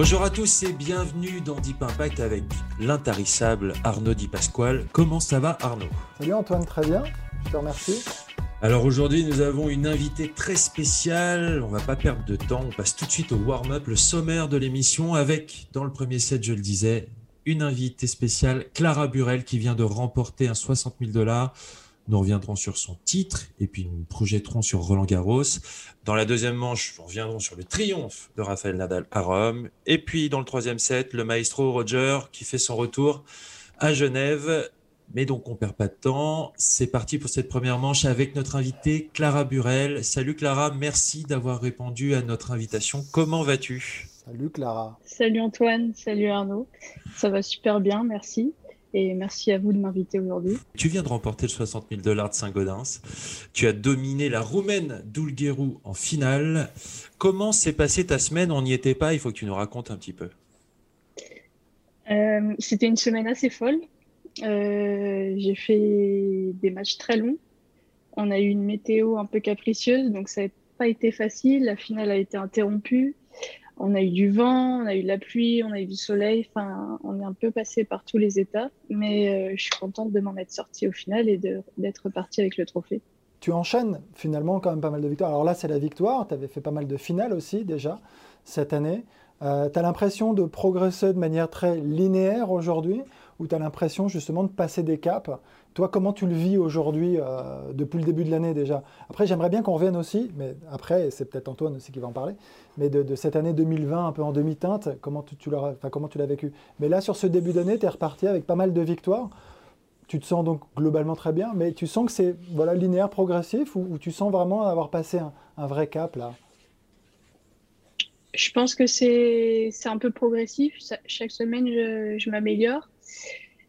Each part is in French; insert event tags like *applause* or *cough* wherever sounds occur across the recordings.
Bonjour à tous et bienvenue dans Deep Impact avec l'intarissable Arnaud Di Pasquale. Comment ça va Arnaud? Salut Antoine, très bien. Je te remercie. Alors aujourd'hui nous avons une invitée très spéciale, on va pas perdre de temps, on passe tout de suite au warm-up, le sommaire de l'émission avec, dans le premier set je le disais, une invitée spéciale, Clara Burel qui vient de remporter un 60 000 dollars nous reviendrons sur son titre et puis nous projetterons sur Roland Garros. Dans la deuxième manche, nous reviendrons sur le triomphe de Rafael Nadal à Rome. Et puis dans le troisième set, le maestro Roger qui fait son retour à Genève. Mais donc on perd pas de temps. C'est parti pour cette première manche avec notre invitée Clara Burel. Salut Clara, merci d'avoir répondu à notre invitation. Comment vas-tu? Salut Clara. Salut Antoine, salut Arnaud. Ça va super bien, merci et merci à vous de m'inviter aujourd'hui. Tu viens de remporter le 60 000 dollars de Saint-Gaudens. Tu as dominé la Roumaine d'Oulguerou en finale. Comment s'est passée ta semaine? On n'y était pas, il faut que tu nous racontes un petit peu. Euh, C'était une semaine assez folle. Euh, J'ai fait des matchs très longs. On a eu une météo un peu capricieuse, donc ça n'a pas été facile. La finale a été interrompue on a eu du vent, on a eu de la pluie, on a eu du soleil. Enfin, on est un peu passé par tous les états, mais euh, je suis contente de m'en être sortie au final et d'être partie avec le trophée. Tu enchaînes finalement quand même pas mal de victoires. Alors là, c'est la victoire. Tu avais fait pas mal de finales aussi déjà cette année. Euh, tu as l'impression de progresser de manière très linéaire aujourd'hui? Ou tu as l'impression justement de passer des caps. Toi, comment tu le vis aujourd'hui, euh, depuis le début de l'année déjà? Après, j'aimerais bien qu'on revienne aussi, mais après, c'est peut-être Antoine aussi qui va en parler, mais de, cette année 2020, un peu en demi-teinte, comment tu, tu l'as vécu? Mais là, sur ce début d'année, tu es reparti avec pas mal de victoires. Tu te sens donc globalement très bien, mais tu sens que c'est voilà, linéaire, progressif, ou, tu sens vraiment avoir passé un, vrai cap là? Je pense que c'est un peu progressif. Chaque semaine, je m'améliore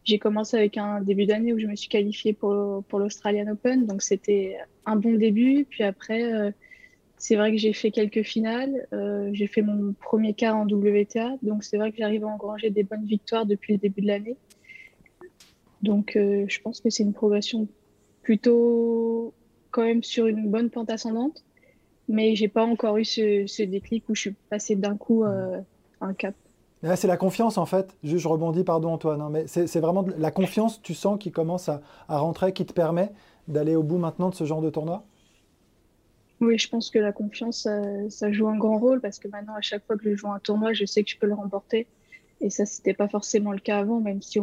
j'ai commencé avec un début d'année où je me suis qualifiée pour, pour l'Australian Open, donc c'était un bon début. Puis après, euh, c'est vrai que j'ai fait quelques finales, euh, j'ai fait mon premier quart en WTA, donc c'est vrai que j'arrive à engranger des bonnes victoires depuis le début de l'année. Donc euh, je pense que c'est une progression plutôt quand même sur une bonne pente ascendante, mais j'ai pas encore eu ce, ce, déclic où je suis passée d'un coup à un cap c'est la confiance en fait. Je, rebondis, pardon Antoine, hein, mais c'est vraiment la confiance, tu sens, qui commence à, rentrer, qui te permet d'aller au bout maintenant de ce genre de tournoi? Oui, je pense que la confiance, ça, joue un grand rôle parce que maintenant, à chaque fois que je joue un tournoi, je sais que je peux le remporter. Et ça, c'était pas forcément le cas avant, même si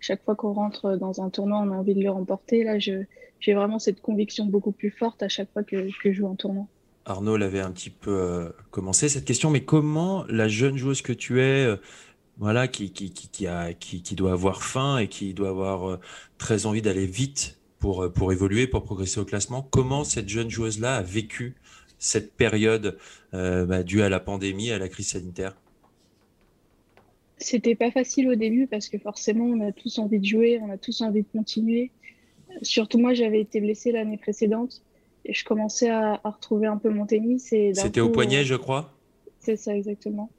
chaque fois qu'on rentre dans un tournoi, on a envie de le remporter. Là, j'ai vraiment cette conviction beaucoup plus forte à chaque fois que, que je joue un tournoi. Arnaud l'avait un petit peu euh, commencé cette question, mais comment la jeune joueuse que tu es, euh, voilà, qui, qui, qui, a, qui, qui doit avoir faim et qui doit avoir euh, très envie d'aller vite pour, pour évoluer, pour progresser au classement, comment cette jeune joueuse-là a vécu cette période bah, due à la pandémie, à la crise sanitaire? C'était pas facile au début parce que forcément, on a tous envie de jouer, on a tous envie de continuer. Surtout moi, j'avais été blessée l'année précédente je commençais à, retrouver un peu mon tennis. C'était au poignet, je crois C'est ça, exactement.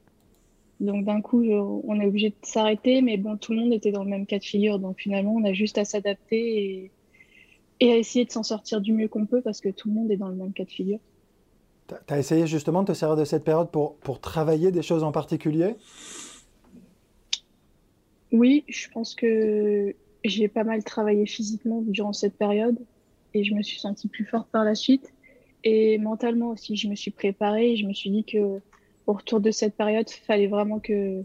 Donc d'un coup, on est obligé de s'arrêter, mais bon, tout le monde était dans le même cas de figure. Donc finalement, on a juste à s'adapter et, à essayer de s'en sortir du mieux qu'on peut parce que tout le monde est dans le même cas de figure. Tu as essayé justement de te servir de cette période pour, pour travailler des choses en particulier? Oui, je pense que j'ai pas mal travaillé physiquement durant cette période et je me suis sentie plus forte par la suite. Et mentalement aussi, je me suis préparée et je me suis dit que au retour de cette période, il fallait vraiment que,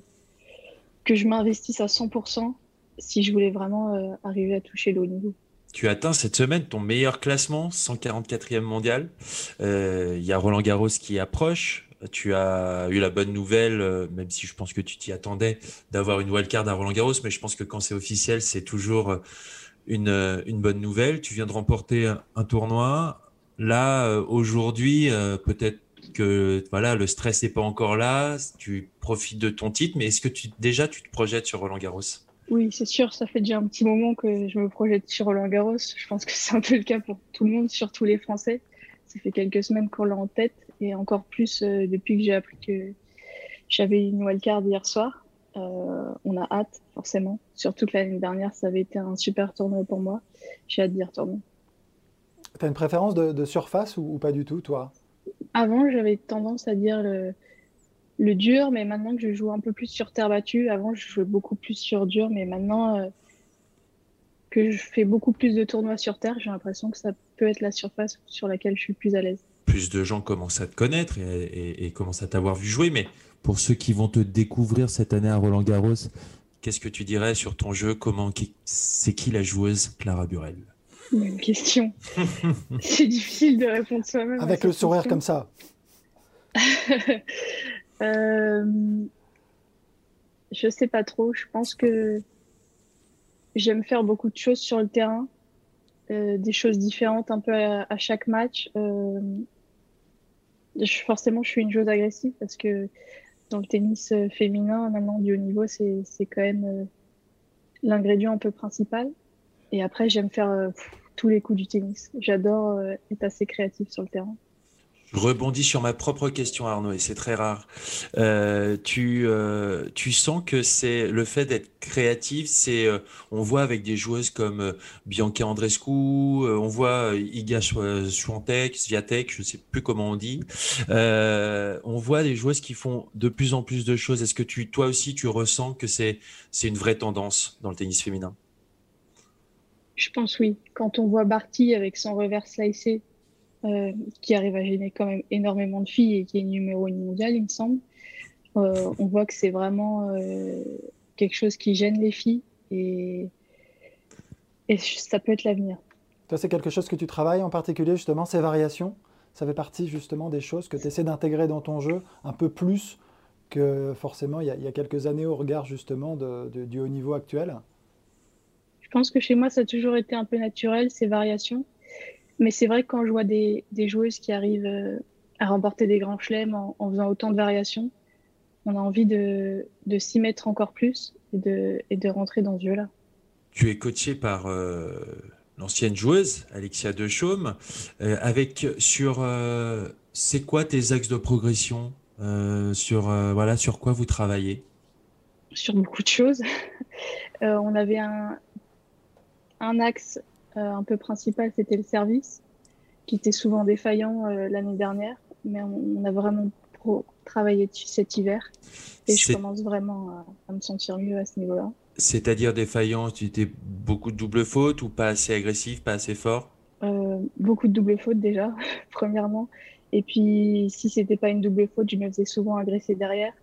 que je m'investisse à 100% si je voulais vraiment euh, arriver à toucher le haut niveau. Tu atteins cette semaine ton meilleur classement, 144e mondial. Euh, il y a Roland Garros qui approche. Tu as eu la bonne nouvelle, euh, même si je pense que tu t'y attendais, d'avoir une wildcard à Roland Garros, mais je pense que quand c'est officiel, c'est toujours une, une, bonne nouvelle. Tu viens de remporter un, tournoi. Là, aujourd'hui, peut-être que voilà, le stress n'est pas encore là. Tu profites de ton titre, mais est-ce que déjà tu te projettes sur Roland Garros? Oui, c'est sûr, ça fait déjà un petit moment que je me projette sur Roland Garros. Je pense que *laughs* c'est un peu le cas pour tout le monde, surtout les Français. Ça fait quelques semaines qu'on l'a en tête et encore plus euh, depuis que j'ai appris que j'avais une wildcard hier soir. Euh, on a hâte, forcément. Surtout que l'année dernière, ça avait été un super tournoi pour moi. J'ai hâte d'y retourner. Tu as une préférence de, surface ou, pas du tout, toi? Avant, j'avais tendance à dire le, le dur, mais maintenant que je joue un peu plus sur terre battue, avant je jouais beaucoup plus sur dur, mais maintenant euh, que je fais beaucoup plus de tournois sur terre, j'ai l'impression que ça peut être la surface sur laquelle je suis plus à l'aise. Plus de gens commencent à te connaître et, commencent à t'avoir vu jouer, mais pour ceux qui vont te découvrir cette année à Roland Garros, qu'est-ce que tu dirais sur ton jeu? Comment c'est qui la joueuse Clara Burel? Une question. *laughs* c'est difficile de répondre soi-même. Avec le sourire comme ça. *laughs* Euh, je sais pas trop. Je pense que j'aime faire beaucoup de choses sur le terrain, euh, des choses différentes un peu à, chaque match. Euh, forcément, je suis une joueuse agressive parce que dans le tennis féminin, maintenant du haut niveau, c'est quand même l'ingrédient un peu principal. Et après, j'aime faire tous les coups du tennis. J'adore être assez créative sur le terrain. Je rebondis sur ma propre question, Arnaud, et c'est très rare. Euh, tu, euh, tu sens que c'est le fait d'être créative, c'est euh, on voit avec des joueuses comme Bianca Andrescu, on voit Iga Swiatek, Sviatek, je ne sais plus comment on dit. on voit des joueuses qui font de plus en plus de choses. Est-ce que tu, toi aussi, tu ressens que c'est c'est une vraie tendance dans le tennis féminin? Je pense oui. Quand on voit Barty avec son revers slicé euh, qui arrive à gêner quand même énormément de filles et qui est numéro une mondiale, il me semble. Euh, on voit que c'est vraiment euh, quelque chose qui gêne les filles et, et ça peut être l'avenir. Toi, c'est quelque chose que tu travailles en particulier, justement, ces variations? Ça fait partie justement des choses que tu essaies d'intégrer dans ton jeu un peu plus que forcément il y a, il y a quelques années au regard justement de, du haut niveau actuel? Je pense que chez moi, ça a toujours été un peu naturel, ces variations. Mais c'est vrai que quand je vois des, joueuses qui arrivent euh, à remporter des grands chelems en, faisant autant de variations, on a envie de, s'y mettre encore plus et de, et de rentrer dans ce jeu-là. Tu es coaché par euh, l'ancienne joueuse Alexia Dechaume. Euh, avec sur c'est quoi tes axes de progression sur voilà sur quoi vous travaillez? Sur beaucoup de choses. *laughs* on avait un, un axe un peu principal, c'était le service, qui était souvent défaillant euh, l'année dernière, mais on, a vraiment travaillé dessus cet hiver et je commence vraiment à, me sentir mieux à ce niveau-là. C'est-à-dire défaillant, tu étais beaucoup de double fautes ou pas assez agressif, pas assez fort? Euh, Beaucoup de double fautes déjà, *laughs* premièrement. Et puis, si c'était pas une double faute, je me faisais souvent agresser derrière.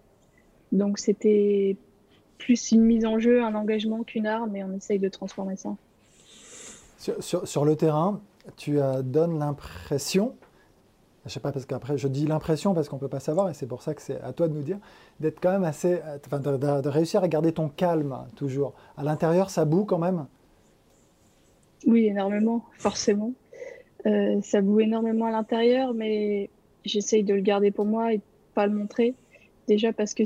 Donc, c'était plus une mise en jeu, un engagement qu'une arme, et on essaye de transformer ça. Sur, le terrain, tu donnes l'impression, je sais pas parce qu'après je dis l'impression parce qu'on peut pas savoir et c'est pour ça que c'est à toi de nous dire, d'être quand même assez, enfin, de, réussir à garder ton calme toujours. À l'intérieur, ça boue quand même? Oui, énormément, forcément. Euh, ça boue énormément à l'intérieur, mais j'essaye de le garder pour moi et pas le montrer. Déjà parce que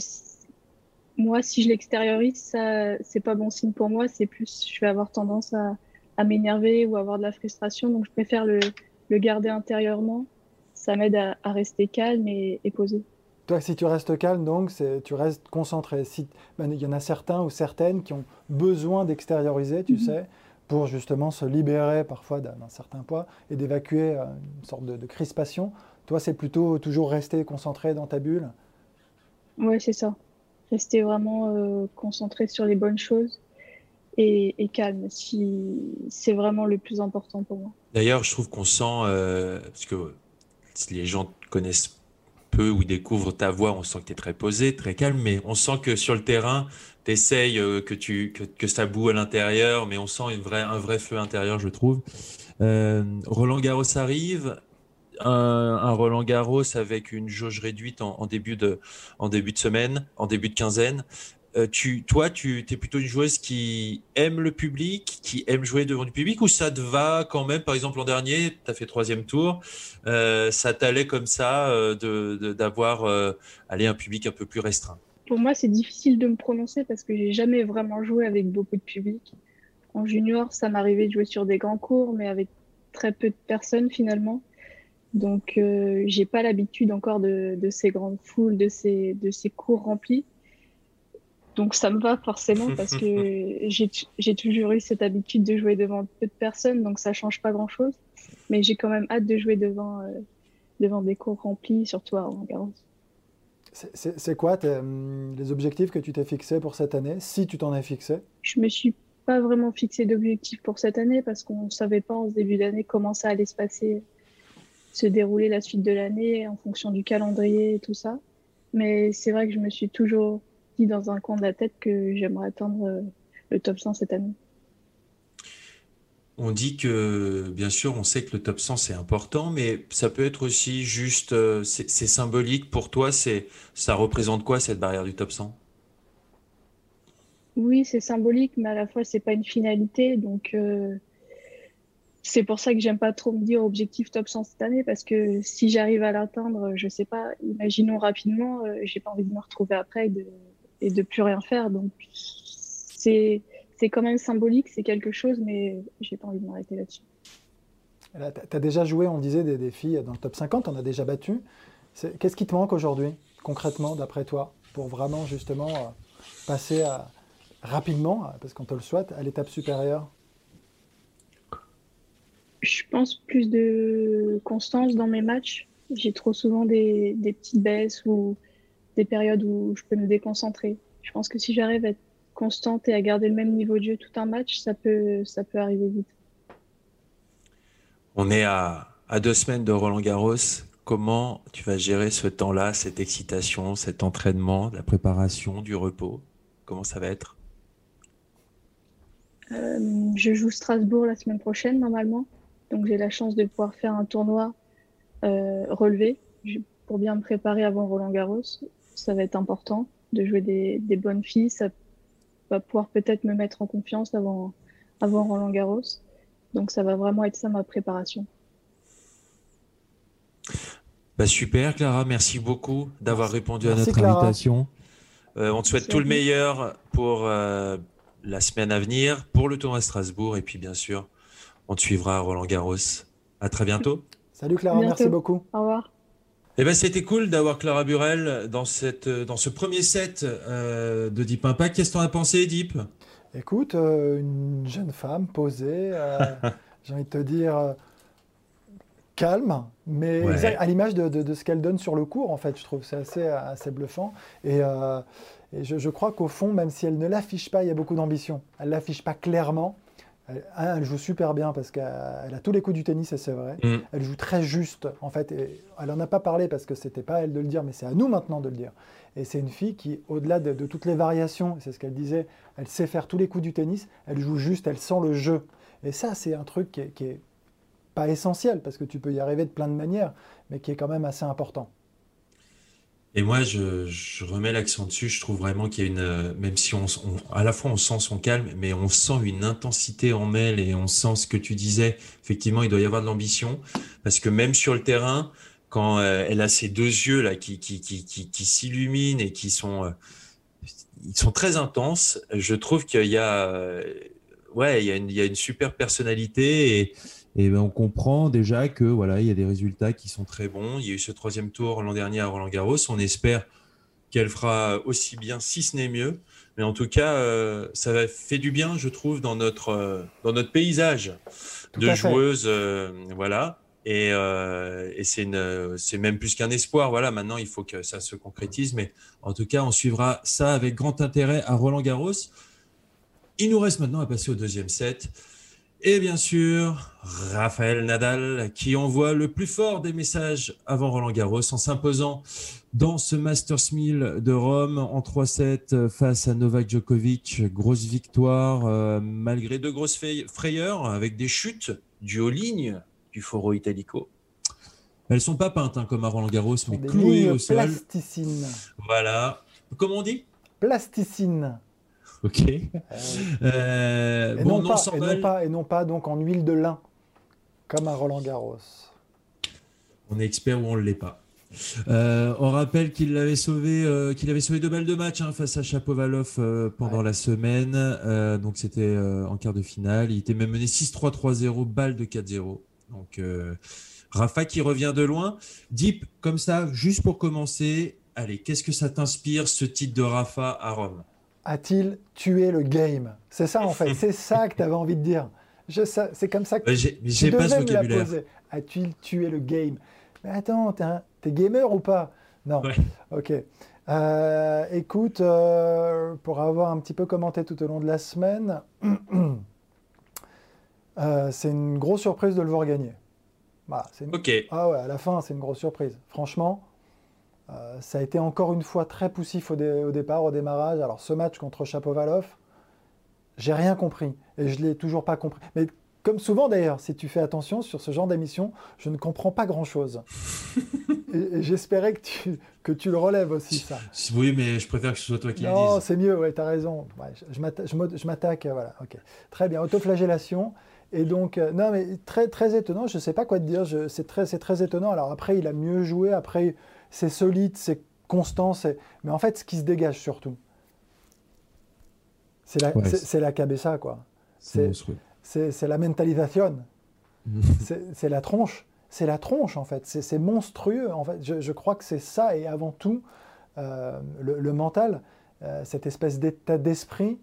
moi, si je l'extériorise, ça, c'est pas bon signe pour moi. C'est plus, je vais avoir tendance à, à m'énerver ou avoir de la frustration. Donc, je préfère le, le garder intérieurement. Ça m'aide à, rester calme et, posé. Toi, si tu restes calme, donc, tu restes concentré. Si, ben, il y en a certains ou certaines qui ont besoin d'extérioriser, tu mhm. sais, pour justement se libérer parfois d'un certain poids et d'évacuer euh, une sorte de, crispation. Toi, c'est plutôt toujours rester concentré dans ta bulle? Oui, c'est ça. Rester vraiment euh, concentré sur les bonnes choses et, calme. C'est vraiment le plus important pour moi. D'ailleurs, je trouve qu'on sent, euh, parce que si les gens connaissent peu ou découvrent ta voix, on sent que tu es très posé, très calme, mais on sent que sur le terrain, tu essayes, euh, que, tu, que, ça boue à l'intérieur, mais on sent une vraie, un vrai feu intérieur, je trouve. Euh, Roland Garros arrive, un, Roland Garros avec une jauge réduite en, début de, en début de semaine, en début de quinzaine. Euh, tu, toi, tu es plutôt une joueuse qui aime le public, qui aime jouer devant du public, ou ça te va quand même? Par exemple, l'an dernier, tu as fait troisième tour, euh, ça t'allait comme ça d'avoir aller un public un peu plus restreint? Pour moi, c'est difficile de me prononcer parce que j'ai jamais vraiment joué avec beaucoup de public. En junior, ça m'arrivait de jouer sur des grands cours, mais avec très peu de personnes finalement. Donc, euh, j'ai pas l'habitude encore de, ces grandes foules, de ces, de ces cours remplis. Donc, ça me va forcément parce que *laughs* j'ai toujours eu cette habitude de jouer devant peu de personnes, donc ça change pas grand chose. Mais j'ai quand même hâte de jouer devant, euh, devant des cours remplis, surtout à Roland Garros. C'est quoi hum, les objectifs que tu t'es fixés pour cette année, si tu t'en es fixé? Je me suis pas vraiment fixé d'objectifs pour cette année parce qu'on savait pas en ce début d'année comment ça allait se passer se dérouler la suite de l'année en fonction du calendrier et tout ça. Mais c'est vrai que je me suis toujours dit dans un coin de la tête que j'aimerais atteindre euh, le top 100 cette année. On dit que, bien sûr, on sait que le top 100 c'est important, mais ça peut être aussi juste, euh, c'est symbolique pour toi. C'est, ça représente quoi cette barrière du top 100 Oui, c'est symbolique, mais à la fois c'est pas une finalité, donc euh, c'est pour ça que j'aime pas trop me dire objectif top 100 cette année parce que si j'arrive à l'atteindre, je sais pas, imaginons rapidement, euh, j'ai pas envie de me retrouver après de, et de plus rien faire. Donc c'est c'est quand même symbolique, c'est quelque chose, mais j'ai pas envie de m'arrêter là-dessus. Tu as déjà joué, on disait, des, filles dans le top 50, on a déjà battu. Qu'est-ce qui te manque aujourd'hui, concrètement, d'après toi, pour vraiment justement euh, passer rapidement, parce qu'on te le souhaite, à l'étape supérieure? Je pense plus de constance dans mes matchs. J'ai trop souvent des, petites baisses ou des périodes où je peux me déconcentrer. Je pense que si j'arrive à être constante et à garder le même niveau de jeu tout un match, ça peut, ça peut arriver vite. On est à, à deux semaines de Roland Garros. Comment tu vas gérer ce temps-là, cette excitation, cet entraînement, la préparation, du repos? Comment ça va être? Euh, Je joue Strasbourg la semaine prochaine normalement. Donc j'ai la chance de pouvoir faire un tournoi euh, relevé pour bien me préparer avant Roland Garros. Ça va être important de jouer des, bonnes filles. Ça va pouvoir peut-être me mettre en confiance avant, avant Roland Garros. Donc ça va vraiment être ça ma préparation. Bah super Clara, merci beaucoup d'avoir répondu à notre invitation. Euh, on te souhaite tout le meilleur pour euh, la semaine à venir, pour le tournoi à Strasbourg et puis bien sûr on te suivra Roland Garros. À très bientôt. Salut Clara, merci beaucoup. Au revoir. Eh ben, c'était cool d'avoir Clara Burel dans, cette, dans ce premier set euh, de Deep Impact. Qu'est-ce que tu en as pensé, Deep? Écoute, euh, une jeune femme posée, euh, *laughs* j'ai envie de te dire calme, mais à l'image de, ce qu'elle donne sur le cours, en fait, je trouve c'est assez, assez bluffant. Et, je, je, crois qu'au fond, même si elle ne l'affiche pas, il y a beaucoup d'ambition. Elle ne l'affiche pas clairement, elle, joue super bien parce qu'elle a tous les coups du tennis et c'est vrai. Mm. Elle joue très juste en fait. elle en a pas parlé parce que c'était pas à elle de le dire, mais c'est à nous maintenant de le dire. Et c'est une fille qui, au-delà de, toutes les variations, c'est ce qu'elle disait, elle sait faire tous les coups du tennis. Elle joue juste, elle sent le jeu. Et ça, c'est un truc qui est, qui est pas essentiel parce que tu peux y arriver de plein de manières, mais qui est quand même assez important. Et moi, je, remets l'accent dessus. Je trouve vraiment qu'il y a une, euh, même si on, à la fois on sent son calme, mais on sent une intensité en elle et on sent ce que tu disais. Effectivement, il doit y avoir de l'ambition parce que même sur le terrain, quand euh, elle a ces deux yeux là qui qui qui qui, qui s'illuminent et qui sont, euh, ils sont très intenses. Je trouve qu'il y a, ouais, il y a une, il y a une super personnalité et et ben on comprend déjà que voilà, il y a des résultats qui sont très bons. Il y a eu ce troisième tour l'an dernier à Roland Garros. On espère qu'elle fera aussi bien, si ce n'est mieux. Mais en tout cas, euh, ça fait du bien, je trouve, dans notre euh, dans notre paysage de joueuses, euh, voilà. Et, et c'est c'est même plus qu'un espoir. Voilà, maintenant il faut que ça se concrétise. Mais en tout cas, on suivra ça avec grand intérêt à Roland Garros. Il nous reste maintenant à passer au deuxième set. Et bien sûr, Raphaël Nadal qui envoie le plus fort des messages avant Roland Garros en s'imposant dans ce Masters 1000 de Rome en 3-7 face à Novak Djokovic. Grosse victoire euh, malgré de grosses frayeurs avec des chutes du haut ligne du Foro Italico. Elles sont pas peintes hein, comme à Roland Garros, mais clouées au sol. Plasticine. Voilà. Comment on dit? Plasticine. Ok. Euh, et, non pas, et, non pas, et, non pas, donc en huile de lin, comme à Roland Garros. On est expert ou on ne l'est pas. Euh, on rappelle qu'il avait sauvé, euh, qu'il avait sauvé deux balles de match hein, face à Chapovalov euh, pendant la semaine. donc c'était en quart de finale. Il était même mené 6-3, 3-0, balle de 4-0. Donc Rafa qui revient de loin. Deep, comme ça, juste pour commencer, allez, qu'est-ce que ça t'inspire ce titre de Rafa à Rome? A-t-il tué le game? C'est ça en fait, *laughs* c'est ça que tu avais envie de dire. C'est comme ça que j'ai, tu pas ce vocabulaire. A-t-il tué le game? Mais attends, t'es, gamer ou pas? Non. Ok. Euh, écoute, euh, pour avoir un petit peu commenté tout au long de la semaine, *clears throat* euh, c'est une grosse surprise de le voir gagner. Ok. Ah ouais, à la fin, c'est une grosse surprise. Franchement, ça a été encore une fois très poussif au, au, départ, au démarrage. Alors, ce match contre Chapovalov, j'ai rien compris et je l'ai toujours pas compris. Mais comme souvent d'ailleurs, si tu fais attention sur ce genre d'émission, je ne comprends pas grand-chose. *laughs* et, j'espérais que tu, que tu le relèves aussi, ça. Oui, mais je préfère que ce soit toi qui le dise. Non, c'est mieux, ouais, tu as raison. je m'attaque, voilà, ok. Très bien, autoflagellation. Et donc, euh, non, mais très, très étonnant, je ne sais pas quoi te dire, c'est très, très étonnant. Alors après, il a mieux joué, après, c'est solide, c'est constant, mais en fait, ce qui se dégage surtout, c'est la, c'est la cabeza, quoi. C'est la mentalisation. *laughs* c'est la tronche. C'est la tronche, en fait. C'est monstrueux, en fait. Je, crois que c'est ça, et avant tout, euh, le, mental, euh, cette espèce d'état d'esprit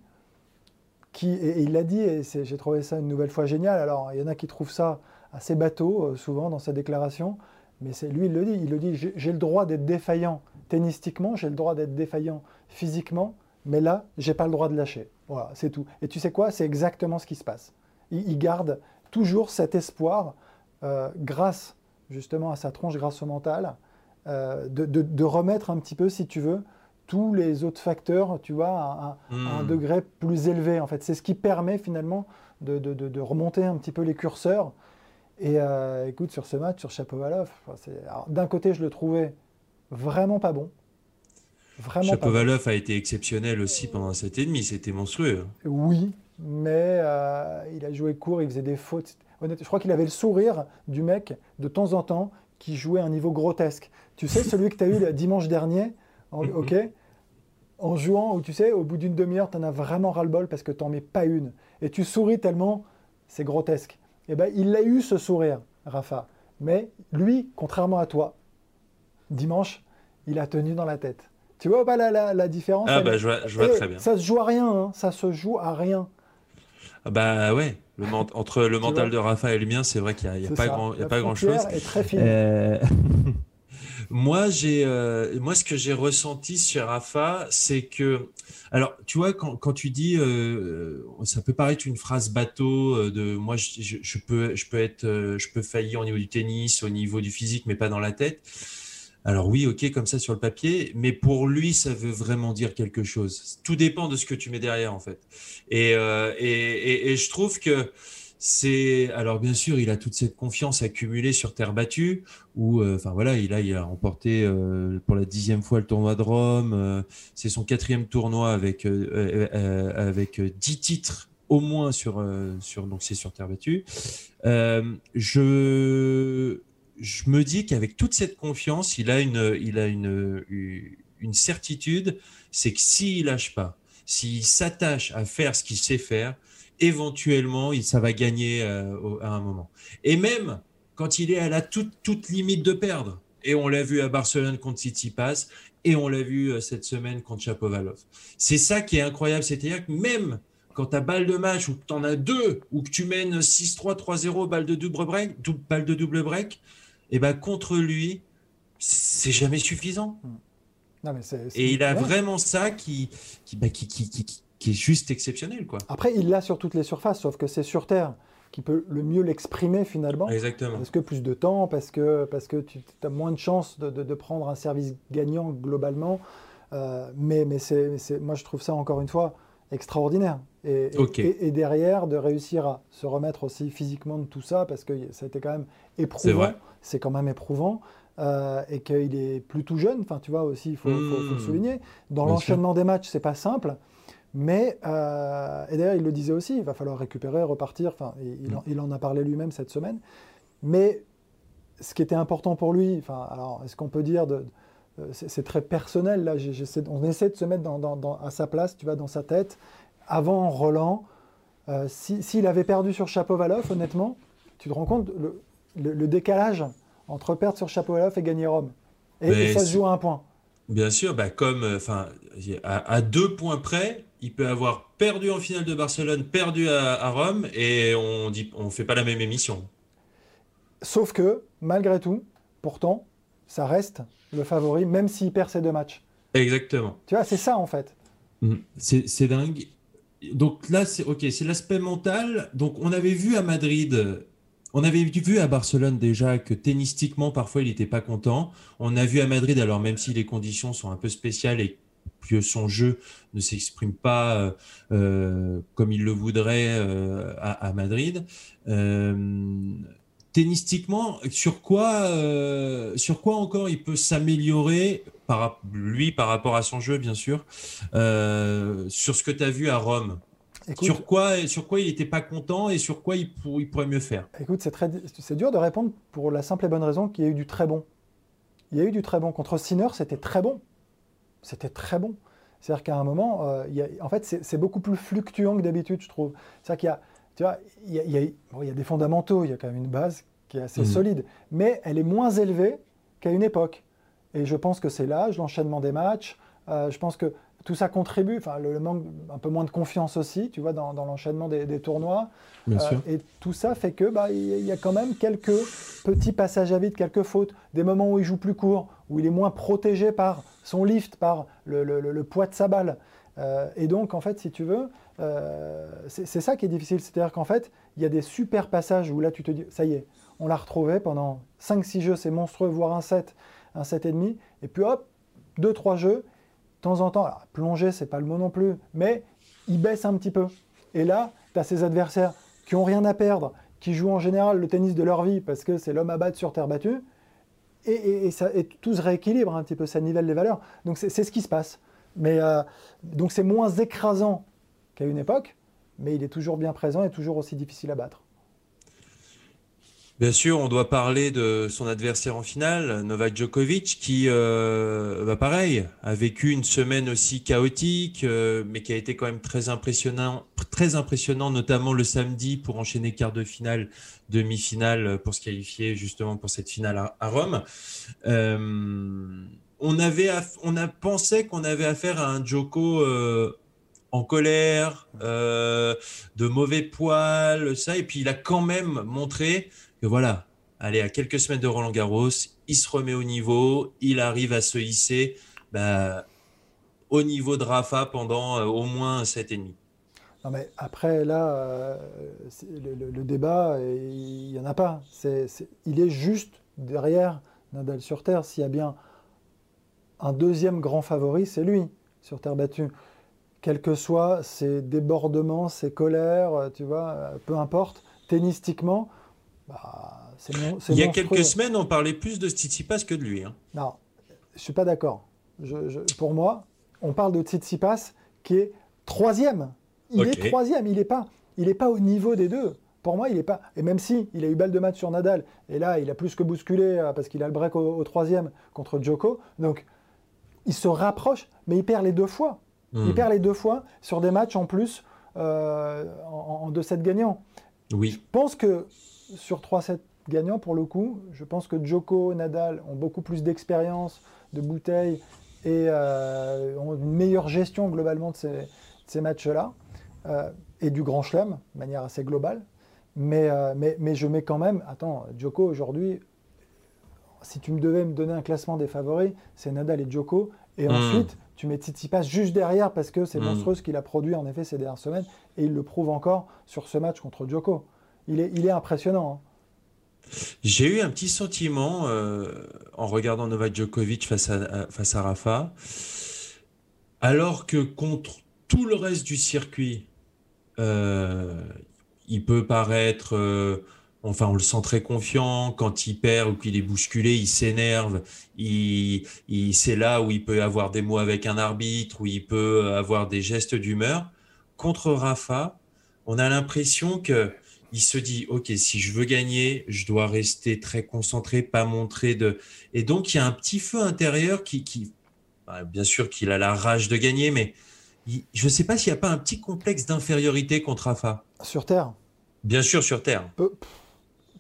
qui, et, il l'a dit, et j'ai trouvé ça une nouvelle fois génial. Alors, il y en a qui trouvent ça assez bateau, euh, souvent, dans sa déclaration, mais c'est lui, il le dit. Il le dit, j'ai le droit d'être défaillant tennistiquement, j'ai le droit d'être défaillant physiquement, mais là, j'ai pas le droit de lâcher. Voilà, c'est tout. Et tu sais quoi? C'est exactement ce qui se passe. Il, garde toujours cet espoir, euh, grâce justement à sa tronche, grâce au mental, euh, de, remettre un petit peu, si tu veux, tous les autres facteurs, tu vois, à, un hmm. degré plus élevé. En fait, c'est ce qui permet finalement de, remonter un petit peu les curseurs. Et euh, écoute, sur ce match, sur Chapovalov, d'un côté, je le trouvais vraiment pas bon. Chapovalov a été exceptionnel aussi pendant cet ennemi, c'était monstrueux. Oui, mais euh, il a joué court, il faisait des fautes. Honnêtement, je crois qu'il avait le sourire du mec de temps en temps qui jouait à un niveau grotesque. Tu sais, celui que tu as eu le *laughs* dimanche dernier, en, ok En jouant, où tu sais, au bout d'une demi-heure, tu en as vraiment ras-le-bol parce que tu n'en mets pas une. Et tu souris tellement, c'est grotesque. Eh ben, il a eu ce sourire, Rafa. Mais lui, contrairement à toi, dimanche, il a tenu dans la tête. Tu vois pas la, la, différence Ah, bah, je vois, je vois très bien. Ça se joue à rien, hein. ça se joue à rien. Ah bah ouais, le entre le mental de Rafa et le mien, c'est vrai qu'il n'y a, a, pas grand, y a pas grand chose. Est très fine. Euh, moi, j'ai, euh, moi, ce que j'ai ressenti sur Rafa, c'est que, alors, tu vois, quand, tu dis, euh, ça peut paraître une phrase bateau de, moi, je, peux, je peux être, je peux faillir au niveau du tennis, au niveau du physique, mais pas dans la tête. Alors oui, ok, comme ça sur le papier, mais pour lui, ça veut vraiment dire quelque chose. Tout dépend de ce que tu mets derrière, en fait. Et, euh, et, et, je trouve que c'est, alors bien sûr, il a toute cette confiance accumulée sur terre battue, où, euh, enfin voilà, il a, il a remporté euh, pour la dixième fois le tournoi de Rome. c'est son quatrième tournoi avec avec dix titres au moins sur sur donc c'est sur terre battue. je je me dis qu'avec toute cette confiance, il a une, il a une, une certitude, c'est que s'il lâche pas, s'il s'attache à faire ce qu'il sait faire, éventuellement, ça va gagner euh, à un moment. Et même quand il est à la toute, toute limite de perdre, et on l'a vu à Barcelone contre City Pass, et on l'a vu euh, cette semaine contre Chapovalov. C'est ça qui est incroyable, c'est-à-dire que même quand tu as balle de match ou que tu en as deux, ou que tu mènes 6-3, 3-0, balle de double break, balle de double break, et eh ben contre lui, c'est jamais suffisant. Et il a vraiment ça qui, bah, qui, qui, qui, qui, est juste exceptionnel. Quoi. Après, il l'a sur toutes les surfaces, sauf que c'est sur Terre qui peut le mieux l'exprimer finalement. Exactement. Parce que plus de temps, parce que, parce que tu as moins de chances de, de, prendre un service gagnant globalement. Euh, mais mais c'est, moi, je trouve ça encore une fois extraordinaire. Et, et, derrière, de réussir à se remettre aussi physiquement de tout ça, parce que ça a été quand même éprouvant. C'est quand même éprouvant. Euh, et qu'il est plus tout jeune, enfin tu vois aussi, il faut, le mmh. souligner. Dans l'enchaînement des matchs, c'est pas simple, mais euh, et d'ailleurs il le disait aussi, il va falloir récupérer, repartir. Enfin, il, il, en a parlé lui-même cette semaine. Mais ce qui était important pour lui, enfin, alors est-ce qu'on peut dire de, euh, c'est très personnel là. on essaie de se mettre dans, à sa place, tu vois, dans sa tête. Avant Roland, euh, s'il avait perdu sur Chapeau-Valov, honnêtement, tu te rends compte le, décalage entre perdre sur Chapeau-Valov et gagner Rome. Et, ça se joue à un point. Bien sûr, bah comme, euh, enfin, à, deux points près, il peut avoir perdu en finale de Barcelone, perdu à, Rome, et on dit, on fait pas la même émission. Sauf que, malgré tout, pourtant, ça reste le favori, même s'il perd ses deux matchs. Exactement. Tu vois, c'est ça en fait. Mm. C'est dingue. Donc là, c'est ok, c'est l'aspect mental. Donc on avait vu à Madrid, on avait vu à Barcelone déjà que tennistiquement, parfois, il n'était pas content. On a vu à Madrid, alors même si les conditions sont un peu spéciales et que son jeu ne s'exprime pas euh, euh, comme il le voudrait euh, à, à, Madrid tennistiquement, sur quoi, euh, sur quoi encore il peut s'améliorer, par, lui par rapport à son jeu, bien sûr, euh, sur ce que tu as vu à Rome? Sur, quoi, sur quoi il n'était pas content et sur quoi il, il pourrait mieux faire? Écoute, c'est, très, c'est dur de répondre pour la simple et bonne raison qu'il y a eu du très bon. Il y a eu du très bon. Contre Sinner, c'était très bon. C'était très bon. C'est-à-dire qu'à un moment, euh, il y a, en fait, c'est, c'est beaucoup plus fluctuant que d'habitude, je trouve. C'est-à-dire qu'il y a tu vois, il y, a, des fondamentaux, il y a quand même une base qui est assez mhm. solide, mais elle est moins élevée qu'à une époque. Et je pense que c'est l'âge, l'enchaînement des matchs, euh, je pense que tout ça contribue, enfin le, manque, un peu moins de confiance aussi, tu vois, dans, l'enchaînement des, tournois. Euh, et tout ça fait que bah, il y a quand même quelques petits passages à vide, quelques fautes, des moments où il joue plus court, où il est moins protégé par son lift, par le, poids de sa balle. Euh, et donc, en fait, si tu veux, euh, c'est ça qui est difficile. C'est-à-dire qu'en fait, il y a des super passages où là, tu te dis, ça y est, on l'a retrouvé pendant 5-6 jeux, c'est monstrueux, voire un 7, un 7,5. Et puis hop, 2-3 jeux, temps en temps, alors, plonger, c'est pas le mot non plus, mais il baisse un petit peu. Et là, tu as ces adversaires qui ont rien à perdre, qui jouent en général le tennis de leur vie parce que c'est l'homme à battre sur terre battue. Et tout se rééquilibre un petit peu, ça nivelle les valeurs. Donc c'est ce qui se passe. Mais euh, donc c'est moins écrasant qu'à une époque, mais il est toujours bien présent et toujours aussi difficile à battre. Bien sûr, on doit parler de son adversaire en finale, Novak Djokovic, qui, euh, bah pareil, a vécu une semaine aussi chaotique, euh, mais qui a été quand même très impressionnant, très impressionnant, notamment le samedi pour enchaîner quart de finale, demi-finale pour se qualifier justement pour cette finale à, Rome. Euh, on avait, on a pensé qu'on avait affaire à un Djoko euh, en colère, euh, de mauvais poils, ça, et puis il a quand même montré que voilà, allez, à quelques semaines de Roland Garros, il se remet au niveau, il arrive à se hisser bah, au niveau de Rafa pendant euh, au moins 7 et demi. Non mais après là, le, débat, il n'y en a pas. il est juste derrière Nadal sur terre. S'il y a bien un deuxième grand favori, c'est lui, sur terre battue. Quels que soient ses débordements, ses colères, tu vois, peu importe, tennistiquement, bah, c'est Il y a quelques semaines, on parlait plus de Tsitsipas que de lui. Hein. Non, je ne suis pas d'accord. pour moi, on parle de Tsitsipas qui est troisième. Il est troisième, il n'est pas, il pas au niveau des deux. Pour moi, il n'est pas. Et même si il a eu balle de match sur Nadal, et là, il a plus que bousculé euh, parce qu'il a le break au, au troisième contre Djoko. Donc, il se rapproche, mais il perd les deux fois. Il hmm. perd les deux fois sur des matchs en plus euh, en, 2-7 gagnants. Oui. Je pense que sur 3-7 gagnants, pour le coup, je pense que Djoko, Nadal ont beaucoup plus d'expérience, de bouteilles et euh, ont une meilleure gestion globalement de ces, matchs-là euh, et du Grand Chelem de manière assez globale. Mais, mais, mais, je mets quand même, attends, Djoko aujourd'hui, si tu me devais me donner un classement des favoris, c'est Nadal et Djoko. Et hmm. ensuite, tu mets Tsitsipas juste derrière parce que c'est hmm. monstrueux ce qu'il a produit en effet ces dernières semaines. Et il le prouve encore sur ce match contre Djoko. Il est, il est impressionnant. Hein. J'ai eu un petit sentiment euh, en regardant Novak Djokovic face à, face à Rafa. Alors que contre tout le reste du circuit, il peut paraître Enfin, on le sent très confiant. Quand il perd ou qu'il est bousculé, il s'énerve. Il, c'est là où il peut avoir des mots avec un arbitre, où il peut avoir des gestes d'humeur. Contre Rafa, on a l'impression que il se dit, OK, si je veux gagner, je dois rester très concentré, pas montrer de. Et donc, il y a un petit feu intérieur qui, qui... Bah, bien sûr qu'il a la rage de gagner, mais je ne sais pas s'il n'y a pas un petit complexe d'infériorité contre Rafa. Sur Terre Bien sûr, sur Terre.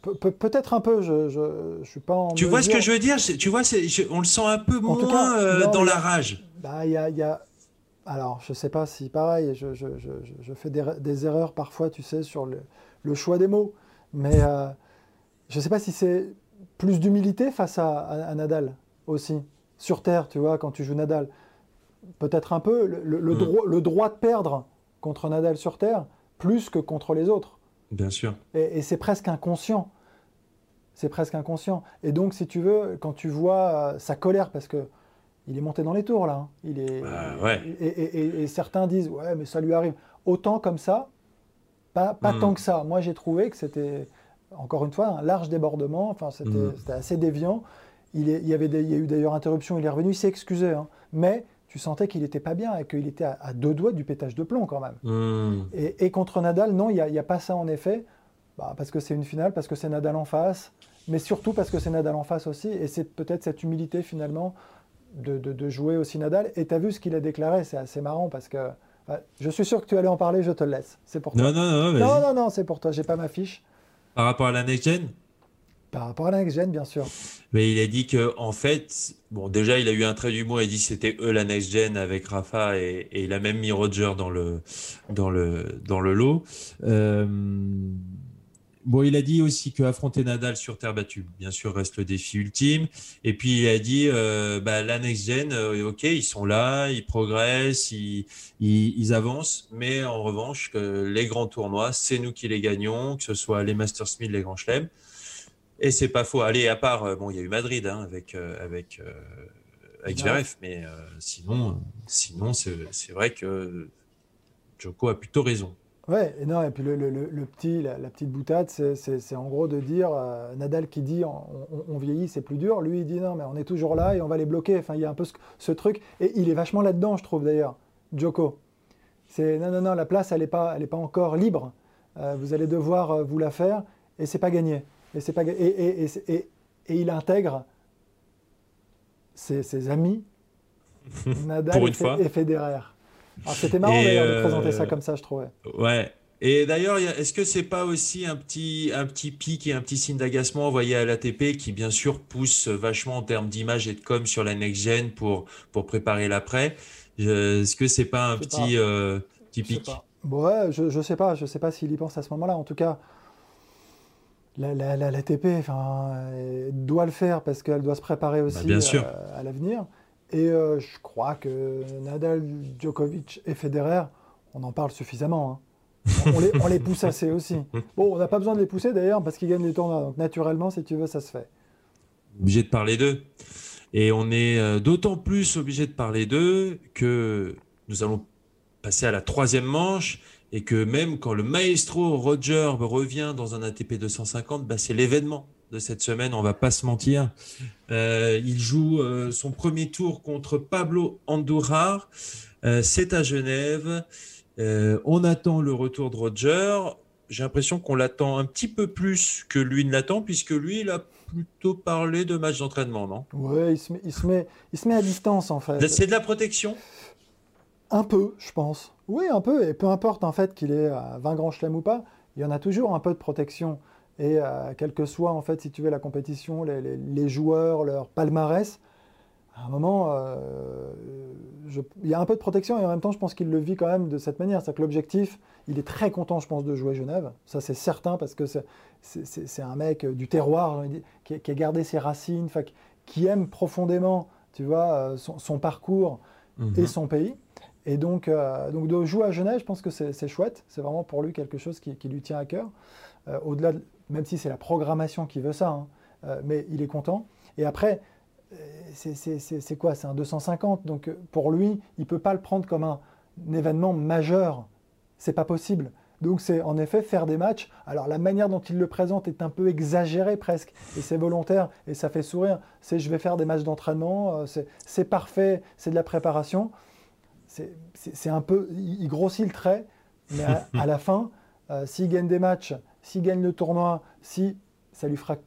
Peut-être un peu, je, je, suis pas en Tu vois ce que je veux dire? Tu vois, on le sent un peu moins euh, dans la rage. Bah, y y a... Alors, je sais pas si pareil, je, je fais des, des, erreurs parfois, tu sais, sur le, le choix des mots. Mais euh, je sais pas si c'est plus d'humilité face à, à, Nadal aussi. Sur Terre, tu vois, quand tu joues Nadal. Peut-être un peu le, le, mm. le droit de perdre contre Nadal sur Terre, plus que contre les autres. Bien sûr. Et, c'est presque inconscient. C'est presque inconscient. Et donc, si tu veux, quand tu vois euh, sa colère, parce que il est monté dans les tours là, hein. il est, bah, ouais. et, certains disent ouais, mais ça lui arrive. Autant comme ça, pas, pas hmm. tant que ça. Moi, j'ai trouvé que c'était encore une fois un large débordement. Enfin, c'était hmm. assez déviant. Il, il, y avait il y a eu d'ailleurs interruption. Il est revenu, il s'est excusé, hein. mais tu sentais qu'il n'était pas bien et qu'il était à, deux doigts du pétage de plomb quand même. Hmm. Et, contre Nadal, non, il n'y a, pas ça en effet, bah, parce que c'est une finale, parce que c'est Nadal en face, mais surtout parce que c'est Nadal en face aussi, et c'est peut-être cette humilité finalement de, jouer aussi Nadal. Et tu as vu ce qu'il a déclaré, c'est assez marrant parce que bah, je suis sûr que tu allais en parler, je te le laisse. C'est pour toi. Non, non, non, non, non, non, c'est pour toi, j'ai pas ma fiche. Par rapport à la next gen? Par rapport à la next gen, bien sûr. Mais il a dit que en fait, bon, déjà, il a eu un trait d'humour. Il a dit que c'était eux la next gen avec Rafa et, il a même mis Roger dans le dans le dans le lot. Euh, bon, il a dit aussi que affronter Nadal sur terre battue, bien sûr, reste le défi ultime. Et puis il a dit, euh, bah, la next gen, euh, ok, ils sont là, ils progressent, ils, avancent, mais en revanche, les grands tournois, c'est nous qui les gagnons, que ce soit les Masters 1000, les Grands Chelems. Et c'est pas faux. Allez, à part, euh, bon, il y a eu Madrid hein, avec euh, avec euh, avec Zverev, mais sinon, sinon c'est vrai que Joko a plutôt raison. Ouais, et non, et puis le, le, le petit, la, petite boutade, c'est en gros de dire Nadal qui dit on, vieillit, c'est plus dur. Lui, il dit non, mais on est toujours là et on va les bloquer. Enfin, il y a un peu ce, truc. Et il est vachement là-dedans, je trouve d'ailleurs, Joko. C'est non, non, non, la place, elle n'est pas, elle est pas encore libre. vous allez devoir vous la faire et c'est pas gagné. Et, c'est pas, et, et, et, et, il intègre ses, amis, *laughs* Nadal et, Federer. C'était marrant d'ailleurs de présenter ça euh, comme ça, je trouvais. Ouais. Et d'ailleurs, est-ce que c'est pas aussi un petit, un petit pic et un petit signe d'agacement envoyé à l'ATP qui, bien sûr, pousse vachement en termes d'image et de com sur la next-gen pour, pour préparer l'après? Est-ce que c'est pas un petit, euh, petit pic? Ouais, je, je sais pas. Je sais pas s'il y pense à ce moment-là. En tout cas, la, la, TP enfin, doit le faire parce qu'elle doit se préparer aussi bah, euh, à l'avenir. Et euh, je crois que Nadal, Djokovic et Federer, on en parle suffisamment. Hein. On, les, pousse assez aussi. Bon, on n'a pas besoin de les pousser d'ailleurs parce qu'ils gagnent les tournois. Donc naturellement, si tu veux, ça se fait. Obligé de parler d'eux. Et on est euh, d'autant plus obligé de parler d'eux que nous allons passer à la troisième manche et que même quand le maestro Roger revient dans un ATP 250, bah c'est l'événement de cette semaine, on va pas se mentir. Euh, il joue euh, son premier tour contre Pablo Andújar, euh, c'est à Genève. on attend le retour de Roger. J'ai l'impression qu'on l'attend un petit peu plus que lui ne l'attend, puisque lui, il a plutôt parlé de match d'entraînement, non? Oui, il se, met, il, se met, il se met à distance, en fait. C'est de la protection? Un peu, je pense. Oui, un peu, et peu importe en fait qu'il ait 20 grands chelems ou pas, il y en a toujours un peu de protection. Et euh, quelle que soit en fait, si tu veux, la compétition, les, joueurs, leur palmarès, à un moment, euh, il y a un peu de protection et en même temps, je pense qu'il le vit quand même de cette manière. C'est que l'objectif, il est très content, je pense, de jouer Genève. Ça, c'est certain parce que c'est un mec du terroir qui, a gardé ses racines, qui aime profondément, tu vois, euh, son, parcours et mhm. son pays. Et donc, euh, donc de jouer à Genève, je pense que c'est chouette. C'est vraiment pour lui quelque chose qui, lui tient à cœur. Euh, au-delà, même si c'est la programmation qui veut ça, hein, euh, mais il est content. Et après, c'est quoi? C'est un 250. Donc pour lui, il ne peut pas le prendre comme un, événement majeur. C'est pas possible. Donc c'est en effet faire des matchs. Alors la manière dont il le présente est un peu exagérée presque, et c'est volontaire, et ça fait sourire. C'est je vais faire des matchs d'entraînement, c'est parfait, c'est de la préparation. C'est un peu, il grossit le trait, mais *laughs* à, la fin, euh, s'il gagne des matchs, s'il gagne le tournoi, si ça lui fera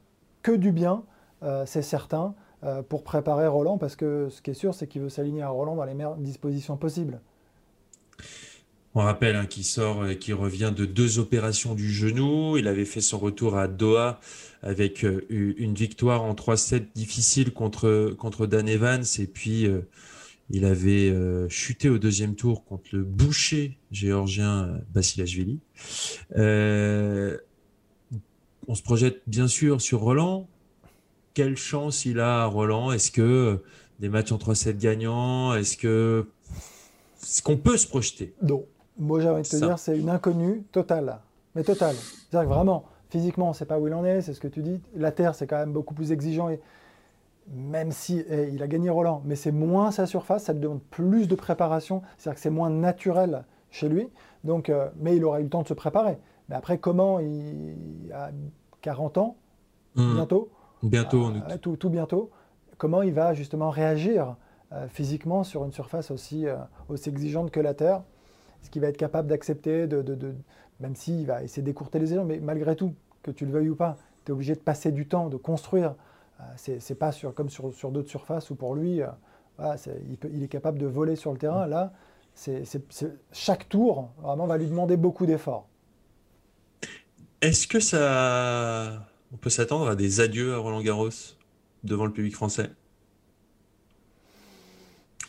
que du bien, euh, c'est certain, pour préparer Roland, parce que ce qui est sûr, c'est qu'il veut s'aligner à Roland dans les meilleures dispositions possibles. On rappelle hein, qu'il sort et qu'il revient de deux opérations du genou. Il avait fait son retour à Doha avec euh, une victoire en 3-7 difficile contre, contre Dan Evans. Et puis, euh, il avait euh, chuté au deuxième tour contre le boucher géorgien Basilashvili. on se projette bien sûr sur Roland. Quelle chance il a, Roland? Est-ce que des matchs en 3-7 gagnants Est-ce que ce qu'on peut se projeter? Non. Moi, j'ai envie de te dire, c'est une inconnue totale. Mais totale. C'est-à-dire que vraiment, physiquement, on ne sait pas où il en est, c'est ce que tu dis. La Terre, c'est quand même beaucoup plus exigeant. Et même si eh, il a gagné Roland, mais c'est moins sa surface, ça lui demande plus de préparation. C'est-à-dire que c'est moins naturel chez lui. Donc, euh, mais il aura eu le temps de se préparer. Mais après, comment il a 40 ans, mmh. bientôt Bientôt, euh, tout, tout, bientôt. Comment il va justement réagir euh, physiquement sur une surface aussi, aussi exigeante que la Terre? Ce qu'il va être capable d'accepter, de, de, même s'il va essayer d'écourter les éléments, mais malgré tout, que tu le veuilles ou pas, tu es obligé de passer du temps, de construire. Euh, c'est pas sur, comme sur, sur d'autres surfaces où pour lui, euh, il, il, est capable de voler sur le terrain. Là, c'est chaque tour vraiment va lui demander beaucoup d'efforts. Est-ce que ça, on peut s'attendre à des adieux à Roland Garros devant le public français?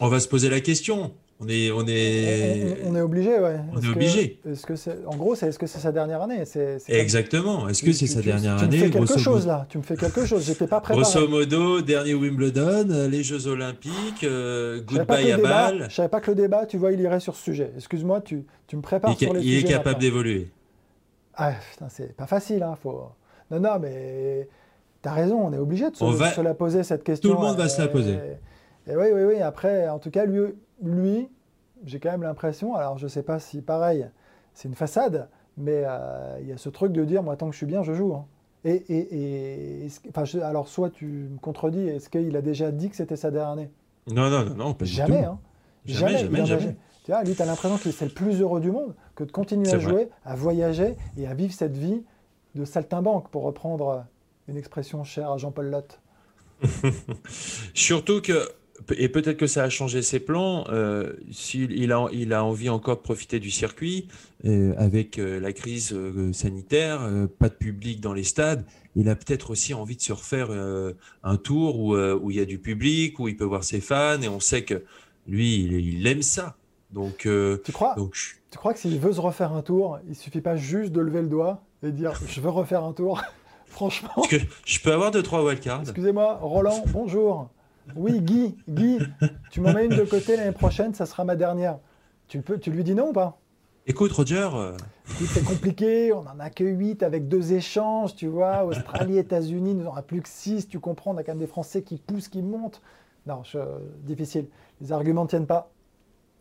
On va se poser la question. On est, on est, on, est obligé, ouais. On est, obligé. Est-ce que c'est, en gros, c'est, est-ce que c'est sa dernière année? Exactement. Est-ce que c'est sa dernière année Tu me fais quelque chose là. Tu me fais quelque chose. J'étais pas préparé. Grosso modo, dernier Wimbledon, les Jeux Olympiques, euh, goodbye à Bâle. Je savais pas que le débat, tu vois, il irait sur ce sujet. Excuse-moi, tu, tu me prépares il, sur les sujets. Il est capable d'évoluer. Ah putain, c'est pas facile, hein. Faut... Non, non, mais t'as raison. On est obligé de se, la poser cette question. Tout le monde va se la poser. Et oui, oui, oui. Après, en tout cas, lui, lui j'ai quand même l'impression, alors je ne sais pas si pareil, c'est une façade, mais euh, il y a ce truc de dire, moi, tant que je suis bien, je joue. Hein. Et, et, et enfin, alors, soit tu me contredis, est-ce qu'il a déjà dit que c'était sa dernière année? Non, non, non, non, pas jamais. Hein. Jamais, jamais, jamais, Tu vois, lui, tu as l'impression que c'est le plus heureux du monde, que de continuer à jouer, à voyager et à vivre cette vie de saltimbanque, pour reprendre une expression chère à Jean-Paul Lotte. *laughs* Surtout que et peut-être que ça a changé ses plans. Euh, S'il a, il a envie encore de profiter du circuit, euh, avec euh, la crise sanitaire, pas de public dans les stades, il a peut-être aussi envie de se refaire un tour où, où il y a du public, où il peut voir ses fans, et on sait que lui, il, aime ça. Donc, tu crois donc, Tu crois que s'il veut se refaire un tour, il suffit pas juste de lever le doigt et dire *laughs* je veux refaire un tour? *laughs* Franchement. Que je peux avoir deux trois wildcards. Excusez-moi, Roland, bonjour. Oui, Guy, Guy, tu m'en mets une de côté l'année prochaine, ça sera ma dernière. Tu, peux, tu lui dis non ou pas? Écoute, Roger. Euh, c'est compliqué, on n'en a que 8 avec deux échanges, tu vois. Australie, *laughs* États-Unis, nous n'en a plus que 6, tu comprends, on a quand même des Français qui poussent, qui montent. Non, difficile. Les arguments ne tiennent pas.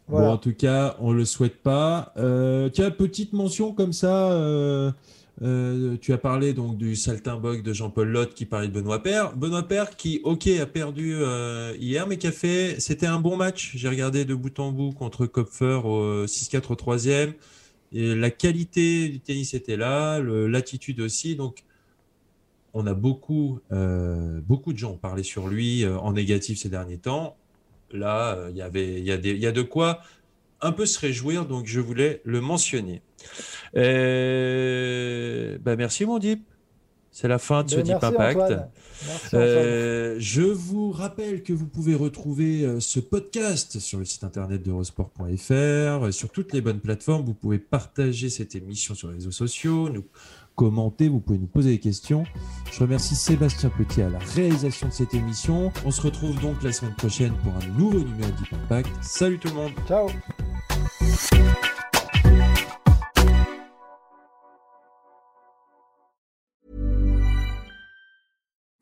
Bon, en tout cas, on ne le souhaite pas. Euh, tiens, petite mention comme ça. Euh, euh, tu as parlé donc du saltimbanque de Jean-Paul Lotte qui parlait de Benoît Père. Benoît Père qui, ok, a perdu euh, hier, mais qui a fait. C'était un bon match. J'ai regardé de bout en bout contre Kopfer au 6-4 au troisième. Et la qualité du tennis était là, l'attitude aussi. Donc, on a beaucoup, euh, beaucoup de gens parlé sur lui en négatif ces derniers temps. Là, il y il y, a y a de quoi un peu se réjouir, donc je voulais le mentionner. Euh, bah, merci mon Deep. C'est la fin de ce ben, Deep Impact. Euh, je vous rappelle que vous pouvez retrouver euh, ce podcast sur le site internet d'Eurosport.fr, sur toutes les bonnes plateformes. Vous pouvez partager cette émission sur les réseaux sociaux, nous commenter, vous pouvez nous poser des questions. Je remercie Sébastien Petit à la réalisation de cette émission. On se retrouve donc la semaine prochaine pour un nouveau numéro de Deep Impact. Salut tout le monde. Ciao.